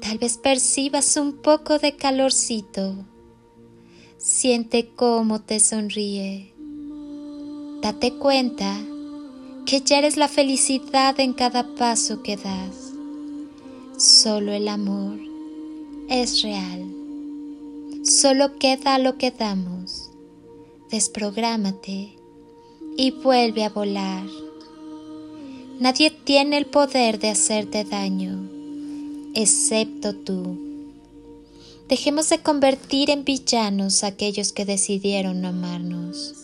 Tal vez percibas un poco de calorcito. Siente cómo te sonríe. Date cuenta que ya eres la felicidad en cada paso que das. Solo el amor es real. Solo queda lo que damos. Desprográmate y vuelve a volar. Nadie tiene el poder de hacerte daño excepto tú. Dejemos de convertir en villanos a aquellos que decidieron no amarnos.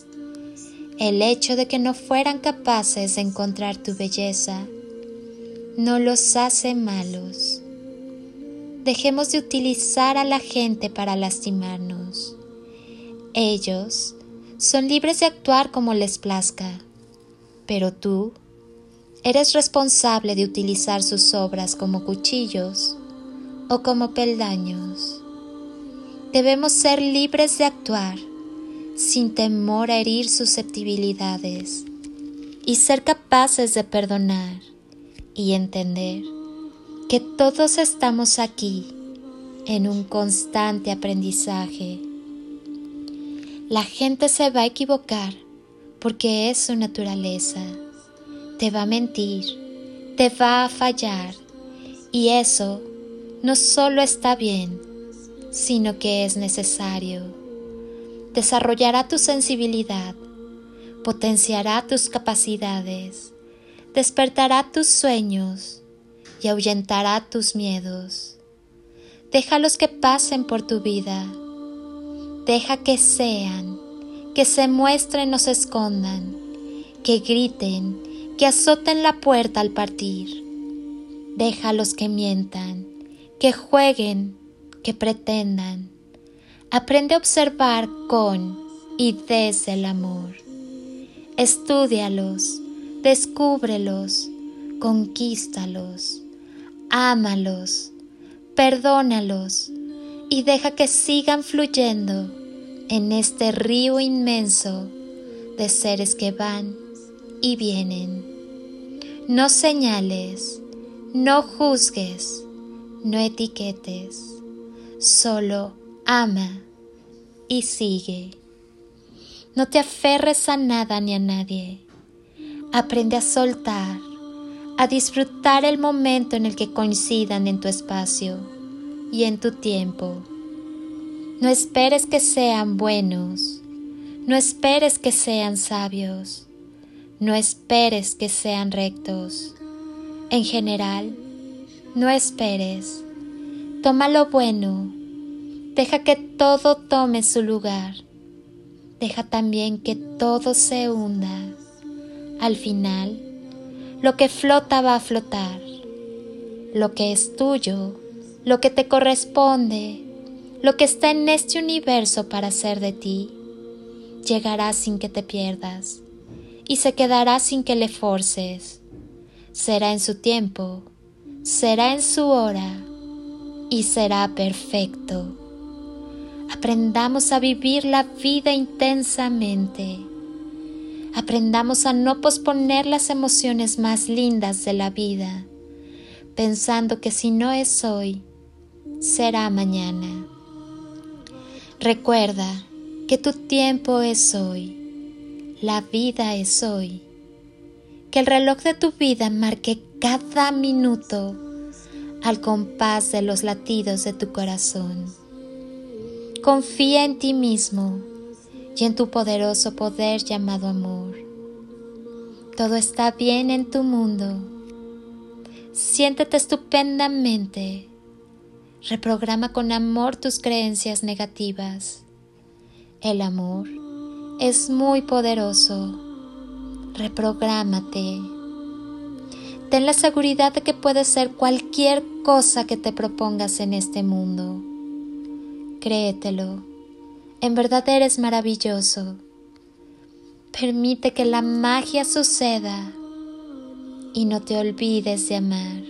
El hecho de que no fueran capaces de encontrar tu belleza no los hace malos. Dejemos de utilizar a la gente para lastimarnos. Ellos son libres de actuar como les plazca, pero tú eres responsable de utilizar sus obras como cuchillos o como peldaños. Debemos ser libres de actuar sin temor a herir susceptibilidades y ser capaces de perdonar y entender que todos estamos aquí en un constante aprendizaje. La gente se va a equivocar porque es su naturaleza te va a mentir, te va a fallar y eso no solo está bien, sino que es necesario. Desarrollará tu sensibilidad, potenciará tus capacidades, despertará tus sueños y ahuyentará tus miedos. Déjalos que pasen por tu vida. Deja que sean, que se muestren o se escondan, que griten que azoten la puerta al partir. Déjalos que mientan, que jueguen, que pretendan. Aprende a observar con y desde el amor. Estúdialos, descúbrelos, conquístalos, ámalos, perdónalos y deja que sigan fluyendo en este río inmenso de seres que van y vienen. No señales, no juzgues, no etiquetes, solo ama y sigue. No te aferres a nada ni a nadie. Aprende a soltar, a disfrutar el momento en el que coincidan en tu espacio y en tu tiempo. No esperes que sean buenos, no esperes que sean sabios no esperes que sean rectos. En general, no esperes. Toma lo bueno. Deja que todo tome su lugar. Deja también que todo se hunda. Al final, lo que flota va a flotar. Lo que es tuyo, lo que te corresponde, lo que está en este universo para ser de ti, llegará sin que te pierdas y se quedará sin que le forces. Será en su tiempo, será en su hora y será perfecto. Aprendamos a vivir la vida intensamente. Aprendamos a no posponer las emociones más lindas de la vida, pensando que si no es hoy, será mañana. Recuerda que tu tiempo es hoy, la vida es hoy, que el reloj de tu vida marque cada minuto al compás de los latidos de tu corazón. Confía en ti mismo y en tu poderoso poder llamado amor. Todo está bien en tu mundo. Siéntete estupendamente. Reprograma con amor tus creencias negativas. El amor es muy poderoso. Reprográmate. Ten la seguridad de que puedes ser cualquier cosa que te propongas en este mundo. Créetelo. En verdad eres maravilloso. Permite que la magia suceda y no te olvides de amar.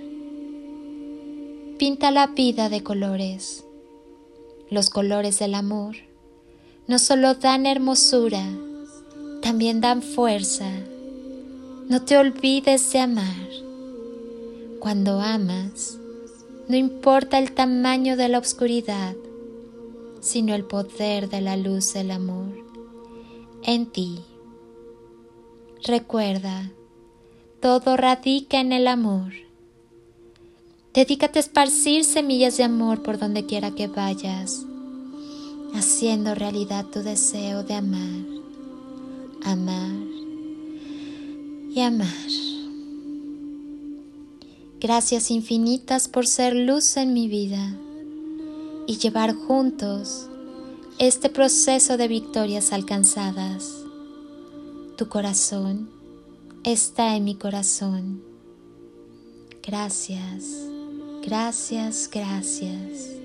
Pinta la vida de colores. Los colores del amor no solo dan hermosura, también dan fuerza. No te olvides de amar. Cuando amas, no importa el tamaño de la oscuridad, sino el poder de la luz del amor en ti. Recuerda, todo radica en el amor. Dedícate a esparcir semillas de amor por donde quiera que vayas, haciendo realidad tu deseo de amar, amar y amar. Gracias infinitas por ser luz en mi vida y llevar juntos este proceso de victorias alcanzadas. Tu corazón está en mi corazón. Gracias, gracias, gracias.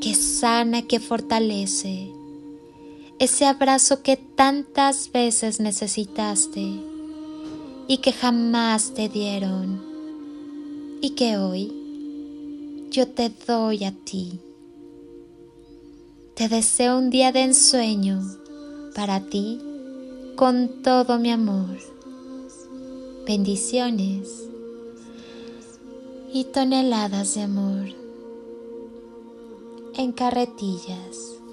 que sana, que fortalece, ese abrazo que tantas veces necesitaste y que jamás te dieron y que hoy yo te doy a ti. Te deseo un día de ensueño para ti con todo mi amor. Bendiciones y toneladas de amor en carretillas.